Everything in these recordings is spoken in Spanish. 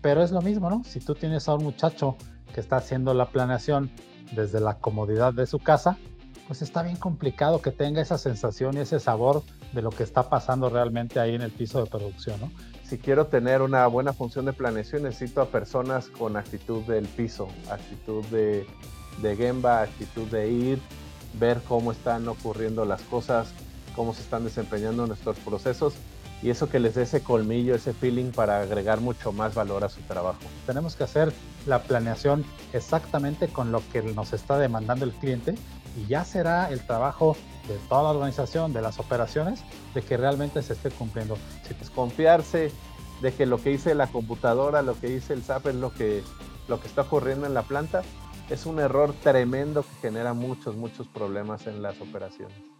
Pero es lo mismo, ¿no? Si tú tienes a un muchacho que está haciendo la planeación desde la comodidad de su casa, pues está bien complicado que tenga esa sensación y ese sabor de lo que está pasando realmente ahí en el piso de producción, ¿no? Si quiero tener una buena función de planeación, necesito a personas con actitud del piso, actitud de, de Gemba, actitud de ir, ver cómo están ocurriendo las cosas, cómo se están desempeñando nuestros procesos y eso que les dé ese colmillo, ese feeling para agregar mucho más valor a su trabajo. Tenemos que hacer la planeación exactamente con lo que nos está demandando el cliente y ya será el trabajo de toda la organización, de las operaciones, de que realmente se esté cumpliendo. Si pues confiarse de que lo que dice la computadora, lo que dice el SAP es lo que, lo que está ocurriendo en la planta, es un error tremendo que genera muchos, muchos problemas en las operaciones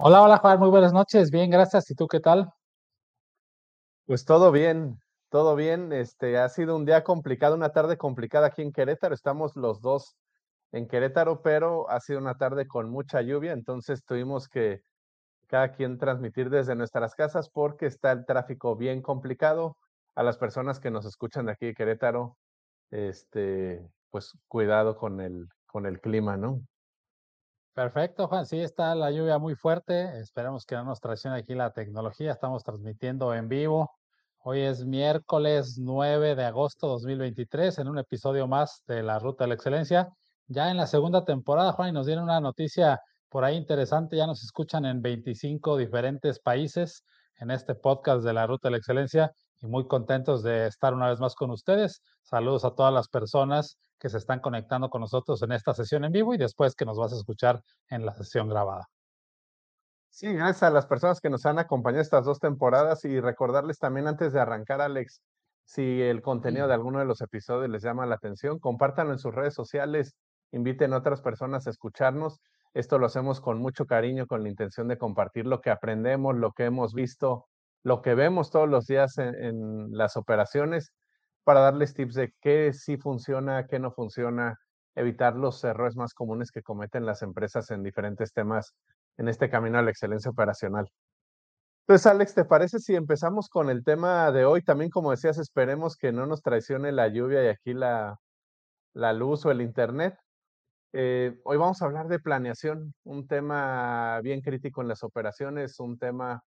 Hola, hola Juan, muy buenas noches. Bien, gracias. ¿Y tú qué tal? Pues todo bien, todo bien. Este ha sido un día complicado, una tarde complicada aquí en Querétaro. Estamos los dos en Querétaro, pero ha sido una tarde con mucha lluvia, entonces tuvimos que cada quien transmitir desde nuestras casas porque está el tráfico bien complicado. A las personas que nos escuchan de aquí de Querétaro, este, pues cuidado con el, con el clima, ¿no? Perfecto, Juan. Sí, está la lluvia muy fuerte. Esperemos que no nos traicione aquí la tecnología. Estamos transmitiendo en vivo. Hoy es miércoles 9 de agosto 2023 en un episodio más de la Ruta de la Excelencia. Ya en la segunda temporada, Juan, y nos dieron una noticia por ahí interesante. Ya nos escuchan en 25 diferentes países en este podcast de la Ruta de la Excelencia y muy contentos de estar una vez más con ustedes. Saludos a todas las personas que se están conectando con nosotros en esta sesión en vivo y después que nos vas a escuchar en la sesión grabada. Sí, gracias a las personas que nos han acompañado estas dos temporadas y recordarles también antes de arrancar, Alex, si el contenido de alguno de los episodios les llama la atención, compártanlo en sus redes sociales, inviten a otras personas a escucharnos. Esto lo hacemos con mucho cariño, con la intención de compartir lo que aprendemos, lo que hemos visto, lo que vemos todos los días en, las operaciones para darles tips de qué sí funciona, qué no funciona, evitar los errores más comunes que cometen las empresas en diferentes temas en este camino a la excelencia operacional. Entonces, Alex, ¿te parece si empezamos con el tema de hoy? También, como decías, esperemos que no nos traicione la lluvia y aquí la, la luz o el Internet. Eh, hoy vamos a hablar de planeación, un tema bien crítico en las operaciones, un tema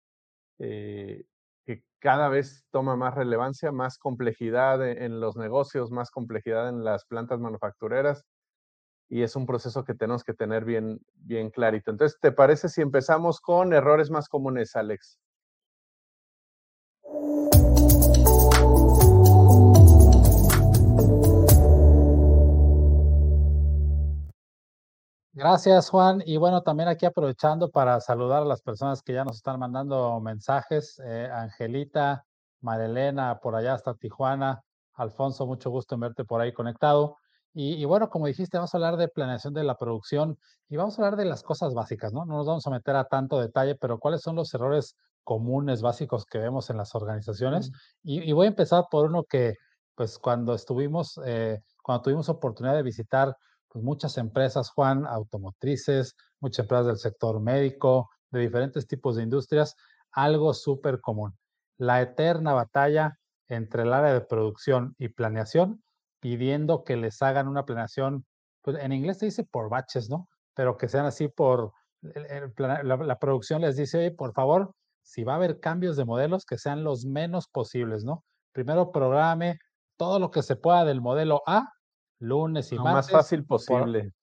eh, que cada vez toma más relevancia, más complejidad e, en los negocios, más complejidad en las plantas manufactureras y es un proceso que tenemos que tener bien, bien clarito. Entonces, ¿te parece si empezamos con errores más comunes, Alex? Gracias, Juan. Y bueno, también aquí aprovechando para saludar a las personas que ya nos están mandando mensajes. Eh, Angelita, Marilena, por allá hasta Tijuana. Alfonso, mucho gusto en verte por ahí conectado. Y, bueno, como dijiste, vamos a hablar de planeación de la producción y vamos a hablar de las cosas básicas, ¿no? No nos vamos a meter a tanto detalle, pero ¿cuáles son los errores comunes, básicos que vemos en las organizaciones? Y, voy a empezar por uno que, pues cuando estuvimos, eh, cuando tuvimos oportunidad de visitar pues muchas empresas, Juan, automotrices, muchas empresas del sector médico, de diferentes tipos de industrias, algo súper común. La eterna batalla entre el área de producción y planeación, pidiendo que les hagan una planeación, pues en inglés se dice por batches, ¿no? Pero que sean así por, la, la producción les dice, oye, por favor, si va a haber cambios de modelos, que sean los menos posibles, ¿no? Primero programe todo lo que se pueda del modelo A lunes y Lo martes. más fácil posible.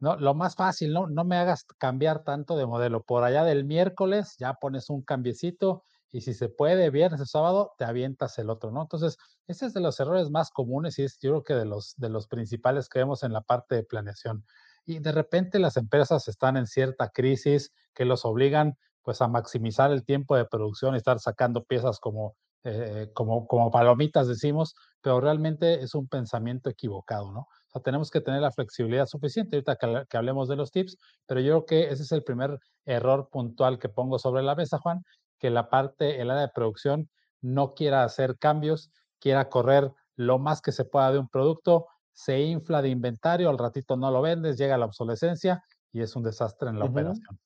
no, lo más fácil, ¿no? No me hagas cambiar tanto de modelo. Por allá del miércoles ya pones un cambiecito y si se puede, viernes o sábado, te avientas el otro, ¿no? Entonces, ese es de los errores más comunes y es yo creo que de los, de los principales que vemos en la parte de planeación. Y de repente las empresas están en cierta crisis que los obligan pues a maximizar el tiempo de producción y estar sacando piezas como, eh, como, como palomitas, decimos, pero realmente es un pensamiento equivocado, ¿no? O sea, tenemos que tener la flexibilidad suficiente, ahorita que, que hablemos de los tips, pero yo creo que ese es el primer error puntual que pongo sobre la mesa, Juan, que la parte, el área de producción no quiera hacer cambios, quiera correr lo más que se pueda de un producto, se infla de inventario, al ratito no lo vendes, llega la obsolescencia y es un desastre en la operación.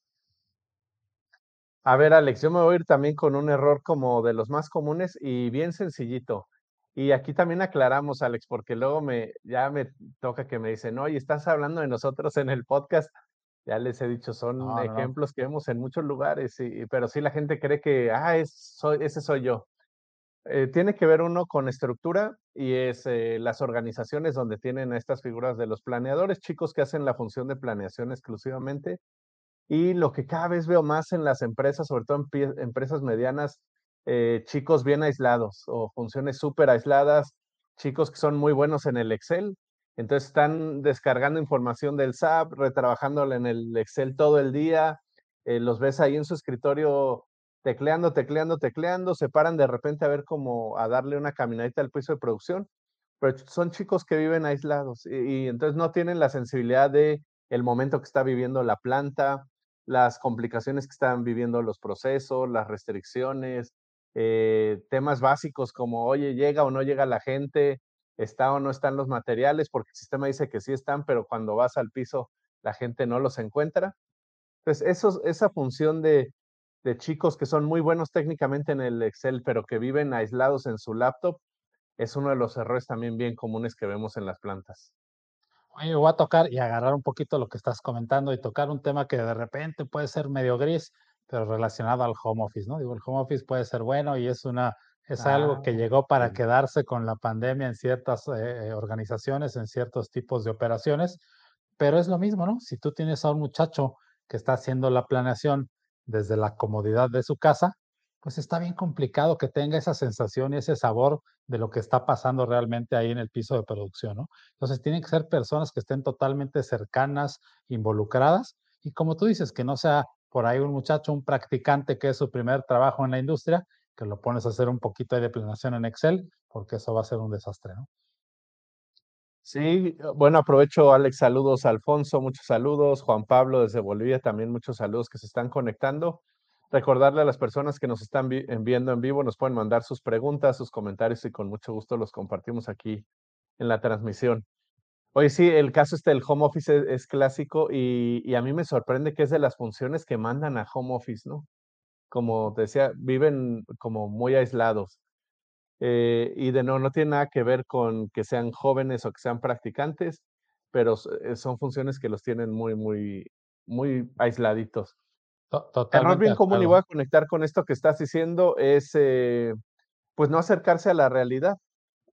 A ver, Alex, yo me voy a ir también con un error como de los más comunes y bien sencillito. Y aquí también aclaramos, Alex, porque luego me, ya me toca que me dicen, oye, estás hablando de nosotros en el podcast. Ya les he dicho, son No, no, no. ejemplos que vemos en muchos lugares, y, pero sí la gente cree que, ah, es, soy, ese soy yo. Eh, tiene que ver uno con estructura y es eh, las organizaciones donde tienen a estas figuras de los planeadores, chicos que hacen la función de planeación exclusivamente. Y lo que cada vez veo más en las empresas, sobre todo en empresas medianas, eh, chicos bien aislados o funciones súper aisladas, chicos que son muy buenos en el Excel, entonces están descargando información del SAP, retrabajándola en el Excel todo el día, eh, los ves ahí en su escritorio tecleando, tecleando, tecleando, se paran de repente a ver como a darle una caminadita al piso de producción, pero son chicos que viven aislados y, y entonces no tienen la sensibilidad de el momento que está viviendo la planta, las complicaciones que están viviendo los procesos, las restricciones, eh, temas básicos como, oye, llega o no llega la gente, está o no están los materiales, porque el sistema dice que sí están, pero cuando vas al piso la gente no los encuentra. Entonces, esa función de chicos que son muy buenos técnicamente en el Excel, pero que viven aislados en su laptop, es uno de los errores también bien comunes que vemos en las plantas. Oye, voy a tocar y agarrar un poquito lo que estás comentando y tocar un tema que de repente puede ser medio gris, pero relacionado al home office, ¿no? Digo, el home office puede ser bueno y es una, es algo que Ah, llegó para sí. quedarse con la pandemia en ciertas eh, organizaciones, en ciertos tipos de operaciones, pero es lo mismo, ¿no? Si tú tienes a un muchacho que está haciendo la planeación desde la comodidad de su casa, pues está bien complicado que tenga esa sensación y ese sabor de lo que está pasando realmente ahí en el piso de producción, ¿no? Entonces tienen que ser personas que estén totalmente cercanas, involucradas y como tú dices, que no sea por ahí un muchacho, un practicante que es su primer trabajo en la industria, que lo pones a hacer un poquito de planeación en Excel, porque eso va a ser un desastre, ¿no? Sí, bueno, aprovecho, Alex, saludos Alfonso, muchos saludos, Juan Pablo desde Bolivia, también muchos saludos que se están conectando. Recordarle a las personas que nos están vi- viendo en vivo, nos pueden mandar sus preguntas, sus comentarios y con mucho gusto los compartimos aquí en la transmisión. Oye, sí, el caso este del home office es, es clásico y, y a mí me sorprende que es de las funciones que mandan a home office, ¿no? Como te decía, viven como muy aislados. Eh, y de no, no tiene nada que ver con que sean jóvenes o que sean practicantes, pero son funciones que los tienen muy, muy, muy aisladitos. To- Error Totalmente de bien común y voy a conectar con esto que estás diciendo es, eh, pues no acercarse a la realidad.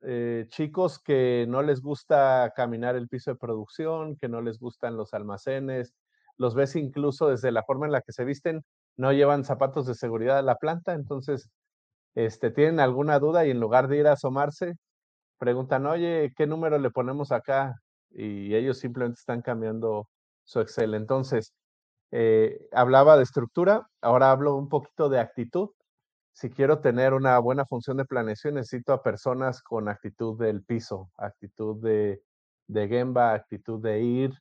Eh, chicos que no les gusta caminar el piso de producción, que no les gustan los almacenes, los ves incluso desde la forma en la que se visten, no llevan zapatos de seguridad a la planta, entonces este, tienen alguna duda y en lugar de ir a asomarse, preguntan, oye, ¿qué número le ponemos acá? Y ellos simplemente están cambiando su Excel. Entonces, eh, hablaba de estructura, ahora hablo un poquito de actitud. Si quiero tener una buena función de planeación, necesito a personas con actitud del piso, actitud de, de Gemba, actitud de ir,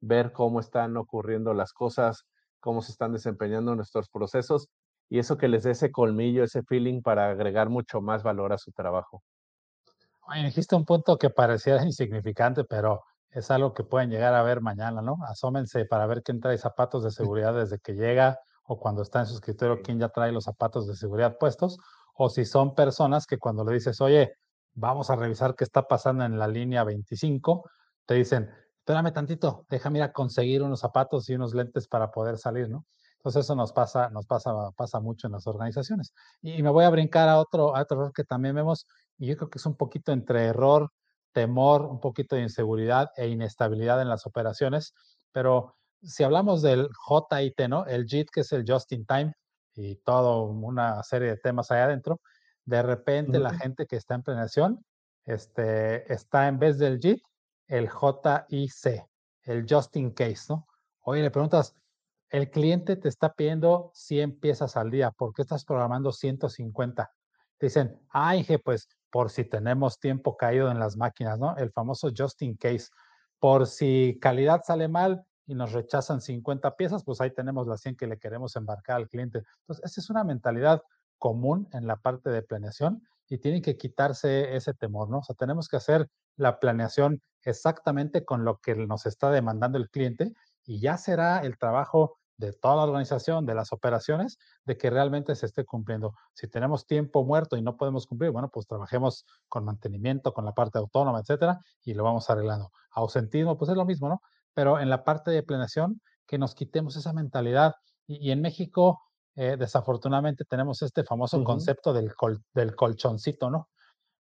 ver cómo están ocurriendo las cosas, cómo se están desempeñando nuestros procesos y eso que les dé ese colmillo, ese feeling para agregar mucho más valor a su trabajo. Oye, dijiste un punto que pareciera insignificante, pero es algo que pueden llegar a ver mañana, ¿no? Asómense para ver quién trae zapatos de seguridad desde que llega o cuando está en su escritorio, quién ya trae los zapatos de seguridad puestos, o si son personas que cuando le dices, oye, vamos a revisar qué está pasando en la línea 25, te dicen, espérame tantito, déjame ir a conseguir unos zapatos y unos lentes para poder salir, ¿no? Entonces eso nos pasa, nos pasa, pasa mucho en las organizaciones. Y me voy a brincar a otro, a otro error que también vemos, y yo creo que es un poquito entre error temor, un poquito de inseguridad e inestabilidad en las operaciones, pero si hablamos del JIT, ¿no? El JIT, que es el Just in Time, y todo una serie de temas ahí adentro, de repente la gente que está en planeación este, está en vez del JIT, el JIC, el Just in Case, ¿no? Oye, le preguntas, el cliente te está pidiendo 100 piezas al día, ¿por qué estás programando 150? Dicen, ah, Inge, pues por si tenemos tiempo caído en las máquinas, ¿no? El famoso Just in Case. Por si calidad sale mal, y nos rechazan 50 piezas, pues ahí tenemos las 100 que le queremos embarcar al cliente. Entonces, esa es una mentalidad común en la parte de planeación y tienen que quitarse ese temor, ¿no? O sea, tenemos que hacer la planeación exactamente con lo que nos está demandando el cliente y ya será el trabajo de toda la organización, de las operaciones, de que realmente se esté cumpliendo. Si tenemos tiempo muerto y no podemos cumplir, bueno, pues trabajemos con mantenimiento, con la parte autónoma, etcétera, y lo vamos arreglando. Ausentismo, pues es lo mismo, ¿no? pero en la parte de planeación, que nos quitemos esa mentalidad. Y, en México, eh, desafortunadamente, tenemos este famoso concepto del, del colchoncito, ¿no?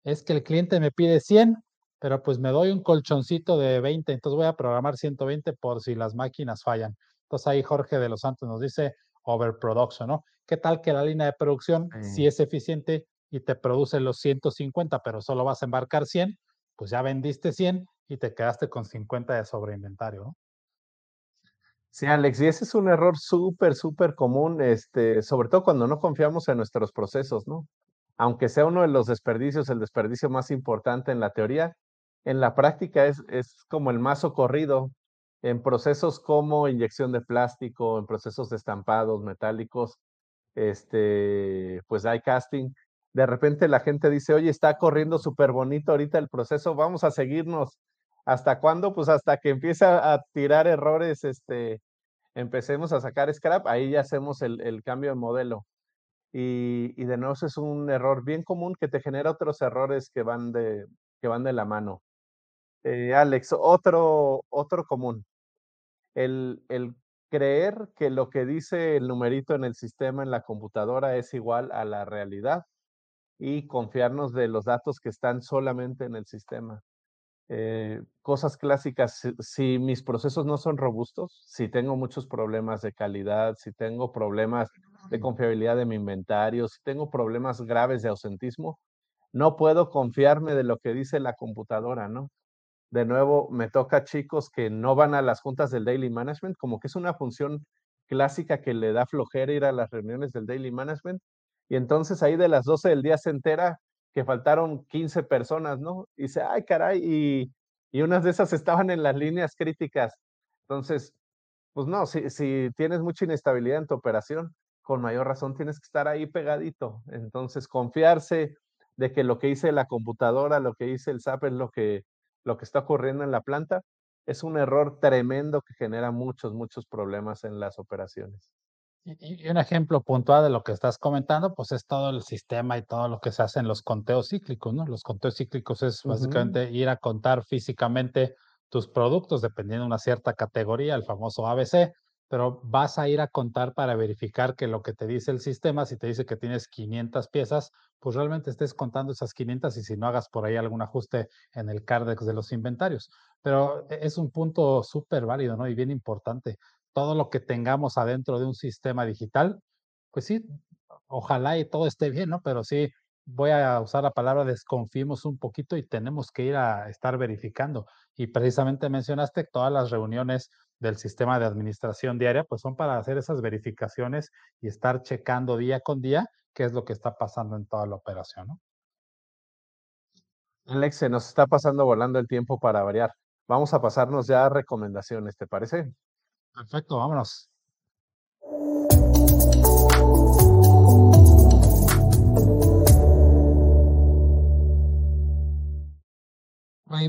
Es que el cliente me pide 100, pero pues me doy un colchoncito de 20, entonces voy a programar 120 por si las máquinas fallan. Entonces ahí Jorge de los Santos nos dice overproduction, ¿no? ¿Qué tal que la línea de producción, si es eficiente y te produce los 150, pero solo vas a embarcar 100, pues ya vendiste 100 y te quedaste con 50 de sobreinventario. ¿no? Sí, Alex, y ese es un error súper, súper común, este, sobre todo cuando no confiamos en nuestros procesos, ¿no? Aunque sea uno de los desperdicios, el desperdicio más importante en la teoría, en la práctica es, es como el más socorrido en procesos como inyección de plástico, en procesos de estampados metálicos, este, pues die casting. De repente la gente dice, oye, está corriendo súper bonito ahorita el proceso, vamos a seguirnos ¿Hasta cuándo? Pues hasta que empieza a tirar errores, este, empecemos a sacar scrap, ahí ya hacemos el, cambio de modelo. Y, de nuevo, es un error bien común que te genera otros errores que van de, que van de la mano. Eh, Alex, otro, otro común. El, el creer que lo que dice el numerito en el sistema, en la computadora, es igual a la realidad y confiarnos de los datos que están solamente en el sistema. Eh, cosas clásicas, si, mis procesos no son robustos, si tengo muchos problemas de calidad, si tengo problemas de confiabilidad de mi inventario, si tengo problemas graves de ausentismo, no puedo confiarme de lo que dice la computadora, ¿no? De nuevo, me toca chicos que no van a las juntas del daily management, como que es una función clásica que le da flojera ir a las reuniones del daily management. Y entonces ahí de las 12 del día se entera que faltaron 15 personas, ¿no? Y dice, ay, caray, y, y unas de esas estaban en las líneas críticas. Entonces, pues no, si, si tienes mucha inestabilidad en tu operación, con mayor razón tienes que estar ahí pegadito. Entonces, confiarse de que lo que dice la computadora, lo que dice el SAP es lo que, lo que está ocurriendo en la planta, es un error tremendo que genera muchos, muchos problemas en las operaciones. Y, un ejemplo puntual de lo que estás comentando, pues es todo el sistema y todo lo que se hace en los conteos cíclicos, ¿no? Los conteos cíclicos es básicamente ir a contar físicamente tus productos dependiendo de una cierta categoría, el famoso ABC, pero vas a ir a contar para verificar que lo que te dice el sistema, si te dice que tienes 500 piezas, pues realmente estés contando esas 500 y si no hagas por ahí algún ajuste en el CARDEX de los inventarios. Pero e, es un punto súper válido, ¿no? Y bien importante todo lo que tengamos adentro de un sistema digital, pues sí, ojalá y todo esté bien, ¿no? Pero sí, voy a usar la palabra desconfiemos un poquito y tenemos que ir a estar verificando. Y precisamente mencionaste todas las reuniones del sistema de administración diaria, pues son para hacer esas verificaciones y estar checando día con día qué es lo que está pasando en toda la operación, ¿no? Alex, se nos está pasando volando el tiempo para variar. Vamos a pasarnos ya a recomendaciones, ¿te parece? Perfecto, vámonos.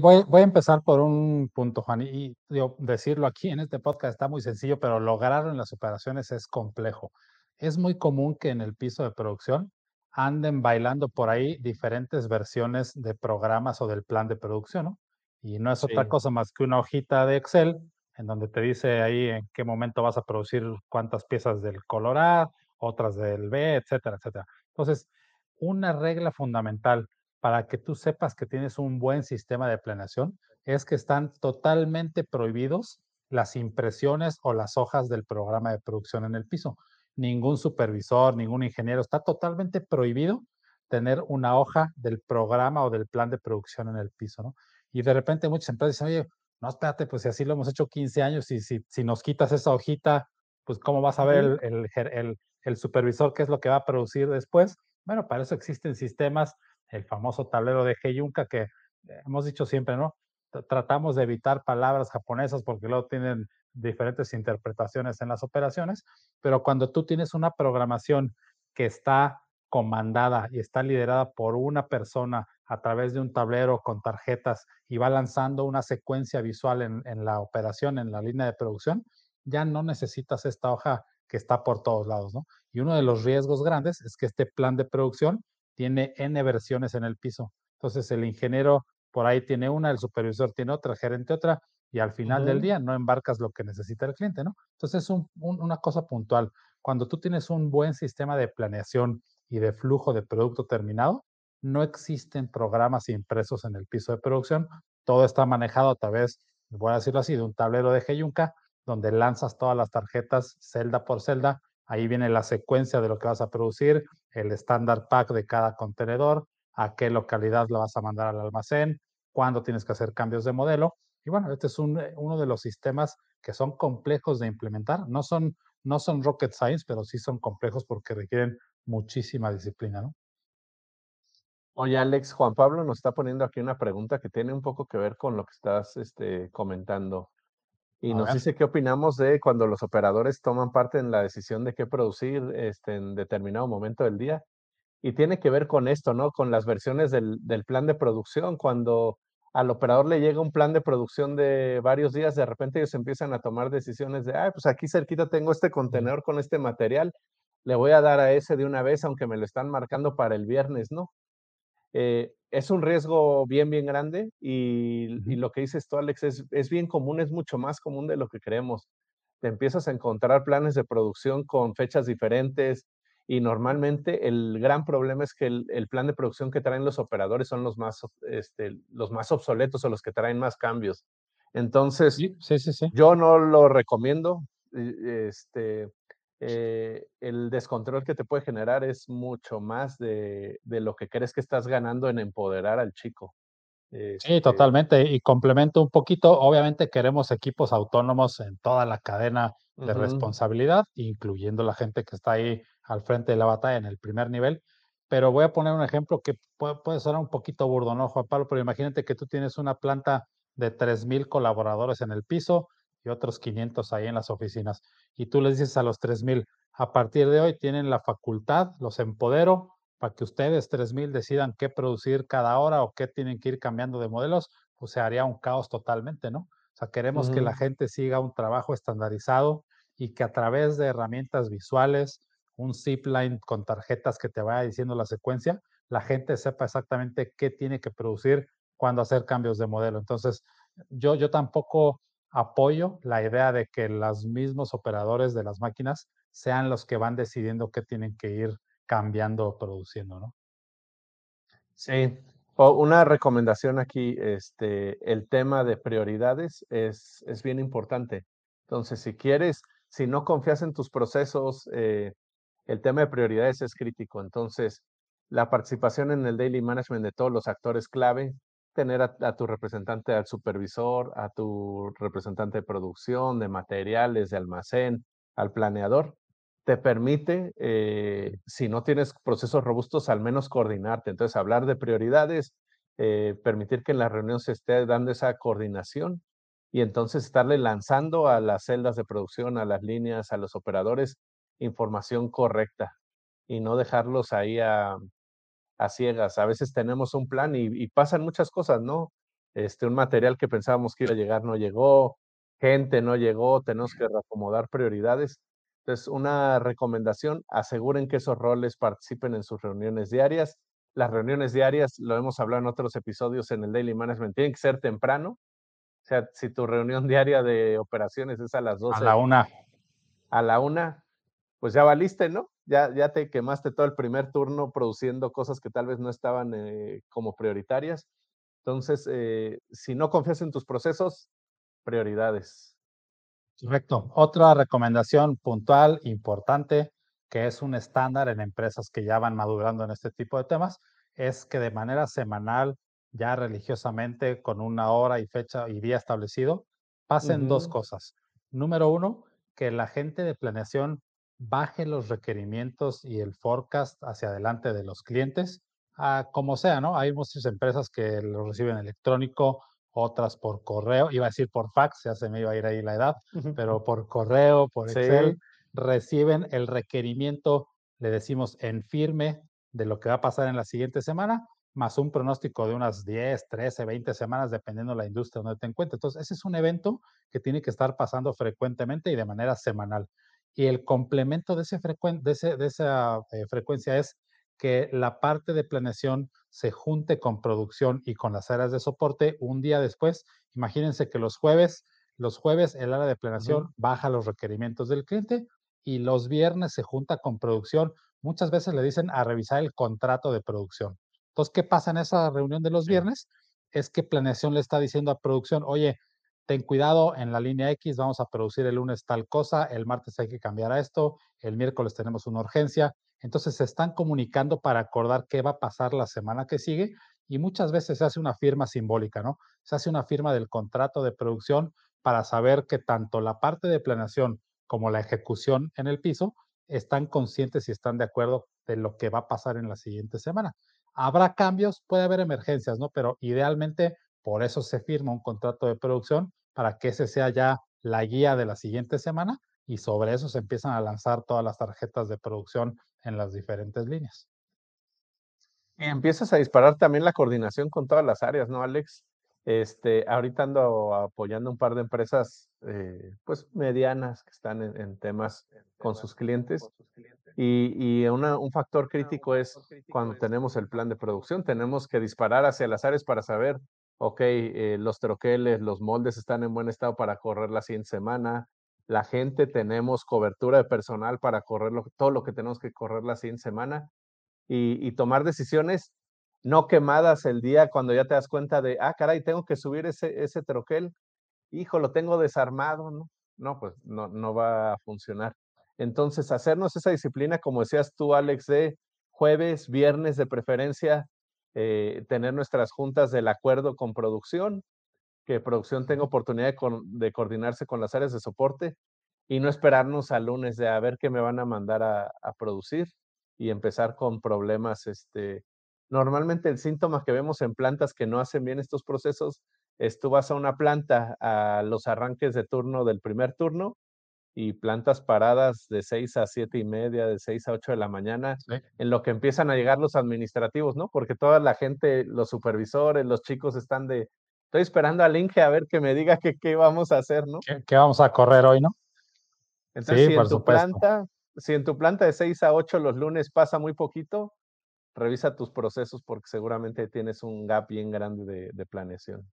Voy, voy, a empezar por un punto, Juan, y, decirlo aquí en este podcast está muy sencillo, pero lograrlo en las operaciones es complejo. Es muy común que en el piso de producción anden bailando por ahí diferentes versiones de programas o del plan de producción, ¿no? Y no es otra cosa más que una hojita de Excel en donde te dice ahí en qué momento vas a producir cuántas piezas del color A, otras del B, etcétera, etcétera. Entonces, una regla fundamental para que tú sepas que tienes un buen sistema de planeación es que están totalmente prohibidos las impresiones o las hojas del programa de producción en el piso. Ningún supervisor, ningún ingeniero, está totalmente prohibido tener una hoja del programa o del plan de producción en el piso, ¿no? Y de repente muchas empresas dicen, oye, no, espérate, pues si así lo hemos hecho 15 años y si, si nos quitas esa hojita, pues cómo vas a ver el, el, el, supervisor qué es lo que va a producir después. Bueno, para eso existen sistemas, el famoso tablero de Heyunka que hemos dicho siempre, ¿no? Tratamos de evitar palabras japonesas porque luego tienen diferentes interpretaciones en las operaciones, pero cuando tú tienes una programación que está comandada y está liderada por una persona a través de un tablero con tarjetas y va lanzando una secuencia visual en, en, la operación, en la línea de producción, ya no necesitas esta hoja que está por todos lados, ¿no? Y uno de los riesgos grandes es que este plan de producción tiene N versiones en el piso. Entonces el ingeniero por ahí tiene una, el supervisor tiene otra, el gerente otra, y al final del día no embarcas lo que necesita el cliente, ¿no? Entonces es un, una cosa puntual. Cuando tú tienes un buen sistema de planeación y de flujo de producto terminado, no existen programas impresos en el piso de producción. Todo está manejado a través, voy a decirlo así, de un tablero de Heyunka, donde lanzas todas las tarjetas celda por celda. Ahí viene la secuencia de lo que vas a producir, el estándar pack de cada contenedor, a qué localidad lo vas a mandar al almacén, cuándo tienes que hacer cambios de modelo. Y bueno, este es un, uno de los sistemas que son complejos de implementar. No son, no son rocket science, pero sí son complejos porque requieren muchísima disciplina, ¿no? Oye, Alex, Juan Pablo nos está poniendo aquí una pregunta que tiene un poco que ver con lo que estás este, comentando. Y nos dice qué opinamos de cuando los operadores toman parte en la decisión de qué producir este, en determinado momento del día. Y tiene que ver con esto, ¿no? Con las versiones del, del plan de producción. Cuando al operador le llega un plan de producción de varios días, de repente ellos empiezan a tomar decisiones de, ah, pues aquí cerquita tengo este contenedor con este material, le voy a dar a ese de una vez, aunque me lo están marcando para el viernes, ¿no? Eh, es un riesgo bien, bien grande y, lo que dices tú, Alex, es, es, bien común, es mucho más común de lo que creemos. Te empiezas a encontrar planes de producción con fechas diferentes y normalmente el gran problema es que el, plan de producción que traen los operadores son los más, este, los más obsoletos o los que traen más cambios. Entonces, sí, sí, sí, yo no lo recomiendo. Este, eh, el descontrol que te puede generar es mucho más de, lo que crees que estás ganando en empoderar al chico. sí, este totalmente. Y complemento un poquito, obviamente queremos equipos autónomos en toda la cadena de responsabilidad, incluyendo la gente que está ahí al frente de la batalla en el primer nivel. Pero voy a poner un ejemplo que puede, puede sonar un poquito burdo, ¿no, Juan Pablo? Pero imagínate que tú tienes una planta de 3.000 colaboradores en el piso, y otros 500 ahí en las oficinas. Y tú les dices a los 3000, a partir de hoy tienen la facultad, los empodero para que ustedes 3000 decidan qué producir cada hora o qué tienen que ir cambiando de modelos, pues se haría un caos totalmente, ¿no? O sea, queremos que la gente siga un trabajo estandarizado y que a través de herramientas visuales, un zipline con tarjetas que te vaya diciendo la secuencia, la gente sepa exactamente qué tiene que producir cuando hacer cambios de modelo. Entonces, yo, yo tampoco apoyo la idea de que los mismos operadores de las máquinas sean los que van decidiendo qué tienen que ir cambiando o produciendo, ¿no? Sí, una recomendación aquí, este, el tema de prioridades es, es bien importante. Entonces, si quieres, si no confías en tus procesos, eh, el tema de prioridades es crítico. Entonces, la participación en el daily management de todos los actores clave tener a, tu representante, al supervisor, a tu representante de producción, de materiales, de almacén, al planeador, te permite, eh, si no tienes procesos robustos, al menos coordinarte. Entonces, hablar de prioridades, eh, permitir que en la reunión se esté dando esa coordinación y entonces estarle lanzando a las celdas de producción, a las líneas, a los operadores, información correcta y no dejarlos ahí a, a ciegas. A veces tenemos un plan y, pasan muchas cosas, ¿no? Este, un material que pensábamos que iba a llegar no llegó, gente no llegó, tenemos que reacomodar prioridades. Entonces, una recomendación, aseguren que esos roles participen en sus reuniones diarias. Las reuniones diarias, lo hemos hablado en otros episodios en el Daily Management, tienen que ser temprano. O sea, si tu reunión diaria de operaciones es a las 12. A la una. A la una, pues ya valiste, ¿no? Ya, ya te quemaste todo el primer turno produciendo cosas que tal vez no estaban eh, como prioritarias. Entonces, eh, si no confías en tus procesos, prioridades. Correcto. Otra recomendación puntual, importante, que es un estándar en empresas que ya van madurando en este tipo de temas, es que de manera semanal, ya religiosamente, con una hora y fecha y día establecido, pasen dos cosas. Número uno, que la gente de planeación baje los requerimientos y el forecast hacia adelante de los clientes, a como sea, ¿no? Hay muchas empresas que lo reciben electrónico, otras por correo, iba a decir por fax, ya se me iba a ir ahí la edad, pero por correo, por Excel, reciben el requerimiento, le decimos en firme de lo que va a pasar en la siguiente semana, más un pronóstico de unas 10, 13, 20 semanas, dependiendo de la industria donde te encuentres. Entonces, ese es un evento que tiene que estar pasando frecuentemente y de manera semanal. Y el complemento de, ese de, de esa eh, frecuencia es que la parte de planeación se junte con producción y con las áreas de soporte un día después. Imagínense que los jueves, los jueves el área de planeación baja los requerimientos del cliente y los viernes se junta con producción. Muchas veces le dicen a revisar el contrato de producción. Entonces, ¿qué pasa en esa reunión de los viernes? Es que planeación le está diciendo a producción, oye, ten cuidado, en la línea X vamos a producir el lunes tal cosa, el martes hay que cambiar a esto, el miércoles tenemos una urgencia. Entonces se están comunicando para acordar qué va a pasar la semana que sigue y muchas veces se hace una firma simbólica, ¿no? Se hace una firma del contrato de producción para saber que tanto la parte de planeación como la ejecución en el piso están conscientes y están de acuerdo de lo que va a pasar en la siguiente semana. Habrá cambios, puede haber emergencias, ¿no? Pero idealmente por eso se firma un contrato de producción para que ese sea ya la guía de la siguiente semana y sobre eso se empiezan a lanzar todas las tarjetas de producción en las diferentes líneas. Y empiezas a disparar también la coordinación con todas las áreas, ¿no, Alex? Este, ahorita ando apoyando un par de empresas, eh, pues medianas que están en, temas con sus clientes. Y, un factor crítico es cuando tenemos el plan de producción, tenemos que disparar hacia las áreas para saber ok, eh, los troqueles, los moldes están en buen estado para correr la siguiente semana, la gente tenemos cobertura de personal para correr todo lo que tenemos que correr la siguiente semana y, tomar decisiones no quemadas el día cuando ya te das cuenta de, ah, caray, tengo que subir ese, ese troquel, hijo, lo tengo desarmado, ¿no? No, pues no, no va a funcionar. Entonces, hacernos esa disciplina, como decías tú, Alex, de jueves, viernes de preferencia, eh, tener nuestras juntas del acuerdo con producción, que producción tenga oportunidad de, coordinarse con las áreas de soporte y no esperarnos al lunes de a ver qué me van a mandar a, producir y empezar con problemas. Este, normalmente el síntoma que vemos en plantas que no hacen bien estos procesos es tú vas a una planta a los arranques de turno del primer turno y plantas paradas de 6 a 7 y media, de 6 a 8 de la mañana, en lo que empiezan a llegar los administrativos, ¿no? Porque toda la gente, los supervisores, los chicos están de, estoy esperando al Inge a ver que me diga qué, qué vamos a hacer, ¿no? ¿Qué, vamos a correr hoy, no? Entonces, si, en tu planta, si en tu planta de 6 a 8 los lunes pasa muy poquito, revisa tus procesos porque seguramente tienes un gap bien grande de planeación.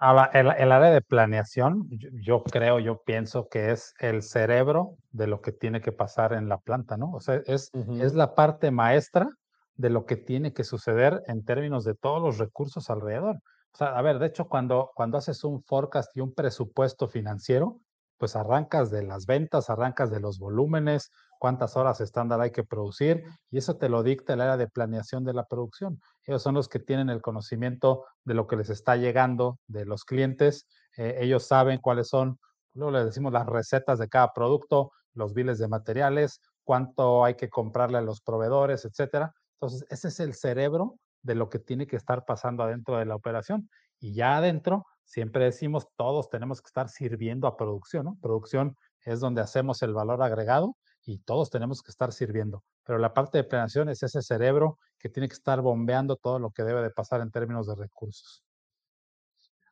Ahora, el, área de planeación, yo, creo, yo pienso que es el cerebro de lo que tiene que pasar en la planta, ¿no? O sea, es, es la parte maestra de lo que tiene que suceder en términos de todos los recursos alrededor. O sea, a ver, de hecho, cuando, cuando haces un forecast y un presupuesto financiero, pues arrancas de las ventas, arrancas de los volúmenes, cuántas horas estándar hay que producir, y eso te lo dicta el área de planeación de la producción. Ellos son los que tienen el conocimiento de lo que les está llegando de los clientes, eh, ellos saben cuáles son, luego les decimos las recetas de cada producto, los biles de materiales, cuánto hay que comprarle a los proveedores, etcétera. Entonces, ese es el cerebro de lo que tiene que estar pasando adentro de la operación. Y ya adentro, siempre decimos, todos tenemos que estar sirviendo a producción, ¿no? Producción es donde hacemos el valor agregado y todos tenemos que estar sirviendo. Pero la parte de planeación es ese cerebro que tiene que estar bombeando todo lo que debe de pasar en términos de recursos.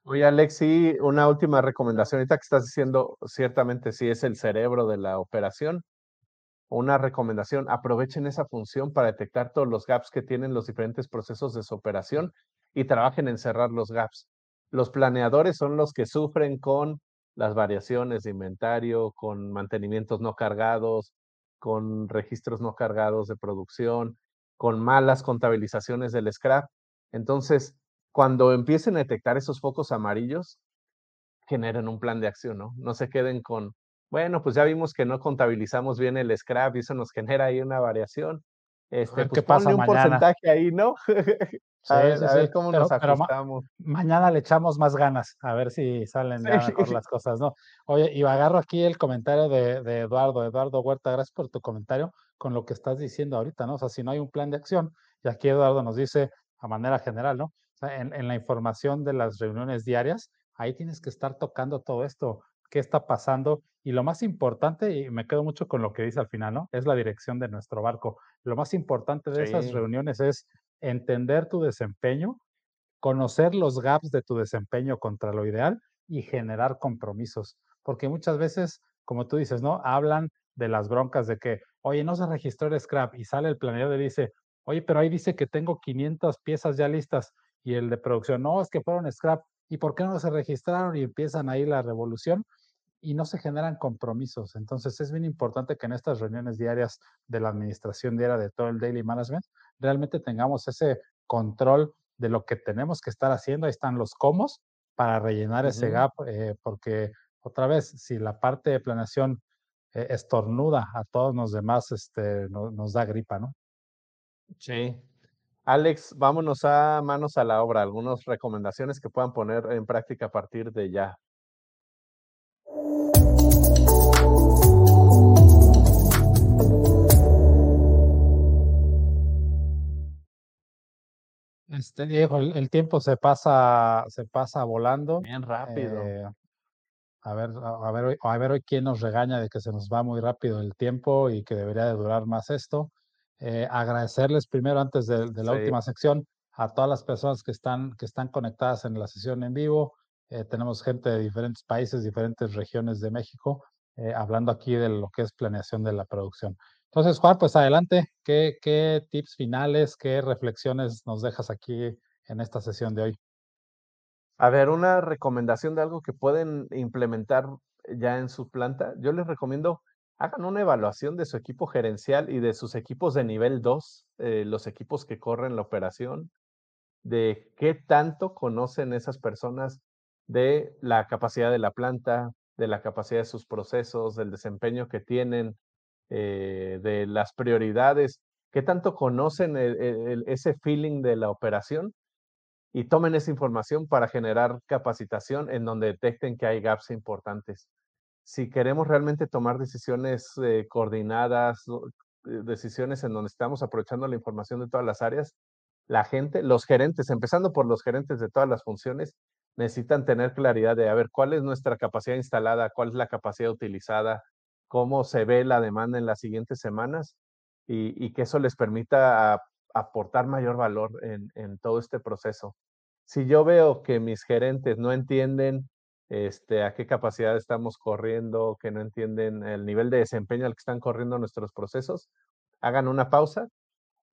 Oye, Alexi, una última recomendación. Ahorita que estás diciendo, ciertamente sí es el cerebro de la operación. Una recomendación, aprovechen esa función para detectar todos los gaps que tienen los diferentes procesos de su operación y trabajen en cerrar los gaps. Los planeadores son los que sufren con las variaciones de inventario, con mantenimientos no cargados, con registros no cargados de producción, con malas contabilizaciones del scrap. Entonces, cuando empiecen a detectar esos focos amarillos, generen un plan de acción, ¿no? No se queden con, bueno, pues ya vimos que no contabilizamos bien el scrap y eso nos genera ahí una variación. Este, pues qué pasa un mañana. porcentaje ahí, ¿no? Sí, a ver, sí, a sí, ver cómo pero- nos ma- ajustamos. Mañana le echamos más ganas, a ver si salen ya mejor las cosas, ¿no? Oye, y agarro aquí el comentario de, de Eduardo. Eduardo Huerta, gracias por tu comentario con lo que estás diciendo ahorita, ¿no? O sea, si no hay un plan de acción, y aquí Eduardo nos dice a manera general, ¿no? O sea, en, en la información de las reuniones diarias, ahí tienes que estar tocando todo esto, qué está pasando, y lo más importante, y me quedo mucho con lo que dice al final, ¿no? Es la dirección de nuestro barco. Lo más importante de esas reuniones es entender tu desempeño, conocer los gaps de tu desempeño contra lo ideal y generar compromisos. Porque muchas veces, como tú dices, ¿no? Hablan de las broncas de que, oye, no se registró el scrap y sale el planeador y dice, oye, pero ahí dice que tengo 500 piezas ya listas y el de producción, no, es que fueron scrap. ¿Y por qué no se registraron? Y empiezan ahí la revolución y no se generan compromisos. Entonces es bien importante que en estas reuniones diarias de la administración diaria de todo el daily management realmente tengamos ese control de lo que tenemos que estar haciendo. Ahí están los comos para rellenar ese gap, eh, porque otra vez, si la parte de planeación eh, estornuda a todos los demás, este, no- nos da gripa, ¿no? Sí. Alex, vámonos a manos a la obra. Algunas recomendaciones que puedan poner en práctica a partir de ya. Este, Diego, el, el tiempo se pasa, se pasa volando. Bien rápido. Eh, a ver, a, ver, a ver hoy quién nos regaña de que se nos va muy rápido el tiempo y que debería de durar más esto. Eh, agradecerles primero, antes de, de la Sí. última sección, a todas las personas que están, que están conectadas en la sesión en vivo. Eh, tenemos gente de diferentes países, diferentes regiones de México, eh, hablando aquí de lo que es planeación de la producción. Entonces, Juan, pues adelante. ¿Qué, tips finales, qué reflexiones nos dejas aquí en esta sesión de hoy? A ver, una recomendación de algo que pueden implementar ya en su planta. Yo les recomiendo, hagan una evaluación de su equipo gerencial y de sus equipos de nivel 2, eh, los equipos que corren la operación, de qué tanto conocen esas personas de la capacidad de la planta, de la capacidad de sus procesos, del desempeño que tienen, eh, de las prioridades, qué tanto conocen ese feeling de la operación y tomen esa información para generar capacitación en donde detecten que hay gaps importantes. Si queremos realmente tomar decisiones eh, coordinadas, eh, decisiones en donde estamos aprovechando la información de todas las áreas, la gente, los gerentes, empezando por los gerentes de todas las funciones, necesitan tener claridad de, a ver, cuál es nuestra capacidad instalada, cuál es la capacidad utilizada, cómo se ve la demanda en las siguientes semanas y, que eso les permita aportar mayor valor en, todo este proceso. Si yo veo que mis gerentes no entienden este, a qué capacidad estamos corriendo, que no entienden el nivel de desempeño al que están corriendo nuestros procesos, hagan una pausa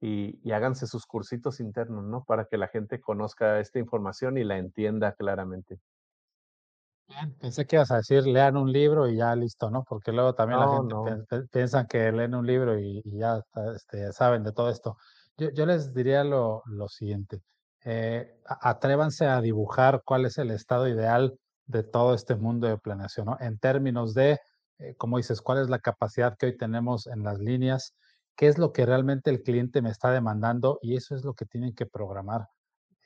y háganse sus cursitos internos, ¿no? Para que la gente conozca esta información y la entienda claramente. Bien, pensé que ibas a decir lean un libro y ya listo, ¿no? Porque luego también la No, gente no. piensan que leen un libro y, y ya está, este, saben de todo esto. Yo, yo les diría lo, lo siguiente, eh, atrévanse a dibujar cuál es el estado ideal de todo este mundo de planeación, ¿no? En términos de, eh, como dices, cuál es la capacidad que hoy tenemos en las líneas, qué es lo que realmente el cliente me está demandando y eso es lo que tienen que programar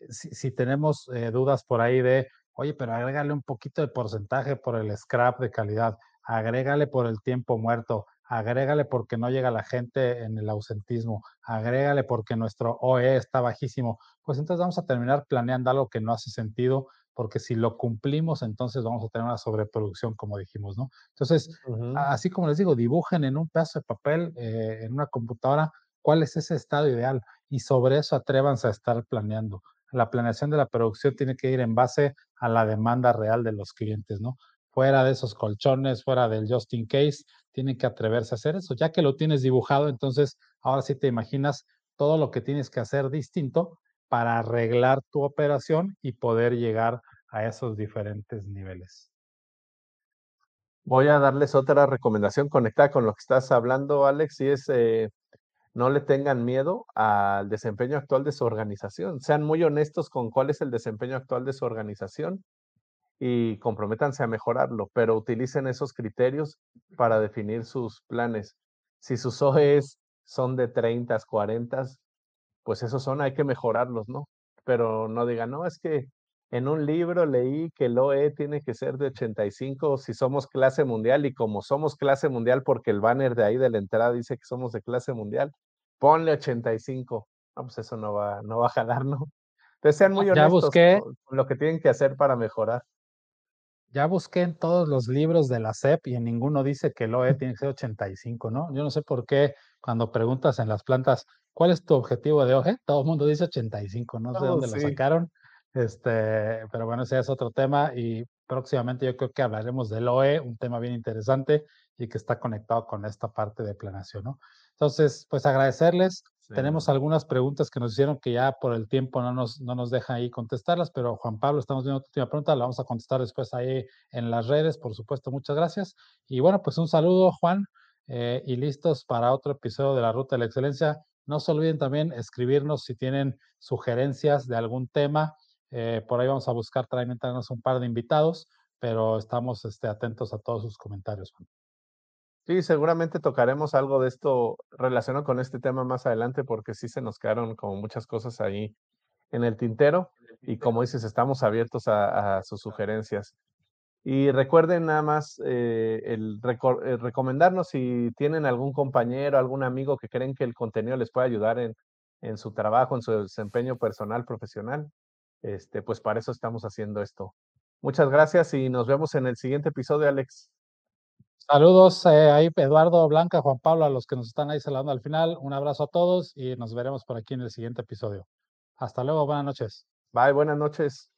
si, si tenemos eh, dudas por ahí de, oye, pero agrégale un poquito de porcentaje por el scrap de calidad, agrégale por el tiempo muerto, agrégale porque no llega la gente en el ausentismo, agrégale porque nuestro OE está bajísimo, pues entonces vamos a terminar planeando algo que no hace sentido, porque si lo cumplimos, entonces vamos a tener una sobreproducción, como dijimos, ¿no? Entonces, así como les digo, dibujen en un pedazo de papel, eh, en una computadora, cuál es ese estado ideal y sobre eso atrévanse a estar planeando la planeación de la producción tiene que ir en base a la demanda real de los clientes, ¿no? Fuera de esos colchones, fuera del just in case, tienen que atreverse a hacer eso. Ya que lo tienes dibujado, entonces ahora sí te imaginas todo lo que tienes que hacer distinto para arreglar tu operación y poder llegar a esos diferentes niveles. Voy a darles otra recomendación conectada con lo que estás hablando, Alex, y es eh, no le tengan miedo al desempeño actual de su organización. Sean muy honestos con cuál es el desempeño actual de su organización y comprométanse a mejorarlo, pero utilicen esos criterios para definir sus planes. Si sus OEs son de 30, 40, pues esos son, hay que mejorarlos, ¿no? Pero no digan, no, es que en un libro leí que el OE tiene que ser de 85 si somos clase mundial y como somos clase mundial porque el banner de ahí de la entrada dice que somos de clase mundial, ponle 85. No, pues eso no va, no va a jalar, ¿no? Entonces sean muy Ya honestos busqué. con lo que tienen que hacer para mejorar. Ya busqué en todos los libros de la SEP y en ninguno dice que el OE tiene que ser 85, ¿no? Yo no sé por qué cuando preguntas en las plantas, ¿cuál es tu objetivo de OE? Todo el mundo dice 85, no sé Oh, dónde lo sacaron. Este, pero bueno, ese es otro tema y próximamente yo creo que hablaremos del OE, un tema bien interesante y que está conectado con esta parte de planeación, ¿no? Entonces, pues agradecerles. Tenemos algunas preguntas que nos hicieron que ya por el tiempo no nos, no nos deja ahí contestarlas, pero Juan Pablo, estamos viendo tu última pregunta, la vamos a contestar después ahí en las redes, por supuesto, muchas gracias. Y bueno, pues un saludo, Juan, eh, y listos para otro episodio de la Ruta de la Excelencia. No se olviden también escribirnos si tienen sugerencias de algún tema. eh, por ahí vamos a buscar también tenernos un par de invitados, pero estamos este, atentos a todos sus comentarios, Juan. Sí, seguramente tocaremos algo de esto relacionado con este tema más adelante, porque sí se nos quedaron como muchas cosas ahí en el tintero. Y como dices, estamos abiertos a, a sus sugerencias. Y recuerden nada más eh, el, el recomendarnos si tienen algún compañero, algún amigo que creen que el contenido les puede ayudar en, en su trabajo, en su desempeño personal, profesional. Este, pues para eso estamos haciendo esto. Muchas gracias y nos vemos en el siguiente episodio, Alex. Saludos eh, ahí, Eduardo, Blanca, Juan Pablo, a los que nos están ahí saludando al final. Un abrazo a todos y nos veremos por aquí en el siguiente episodio. Hasta luego, buenas noches. Bye, buenas noches.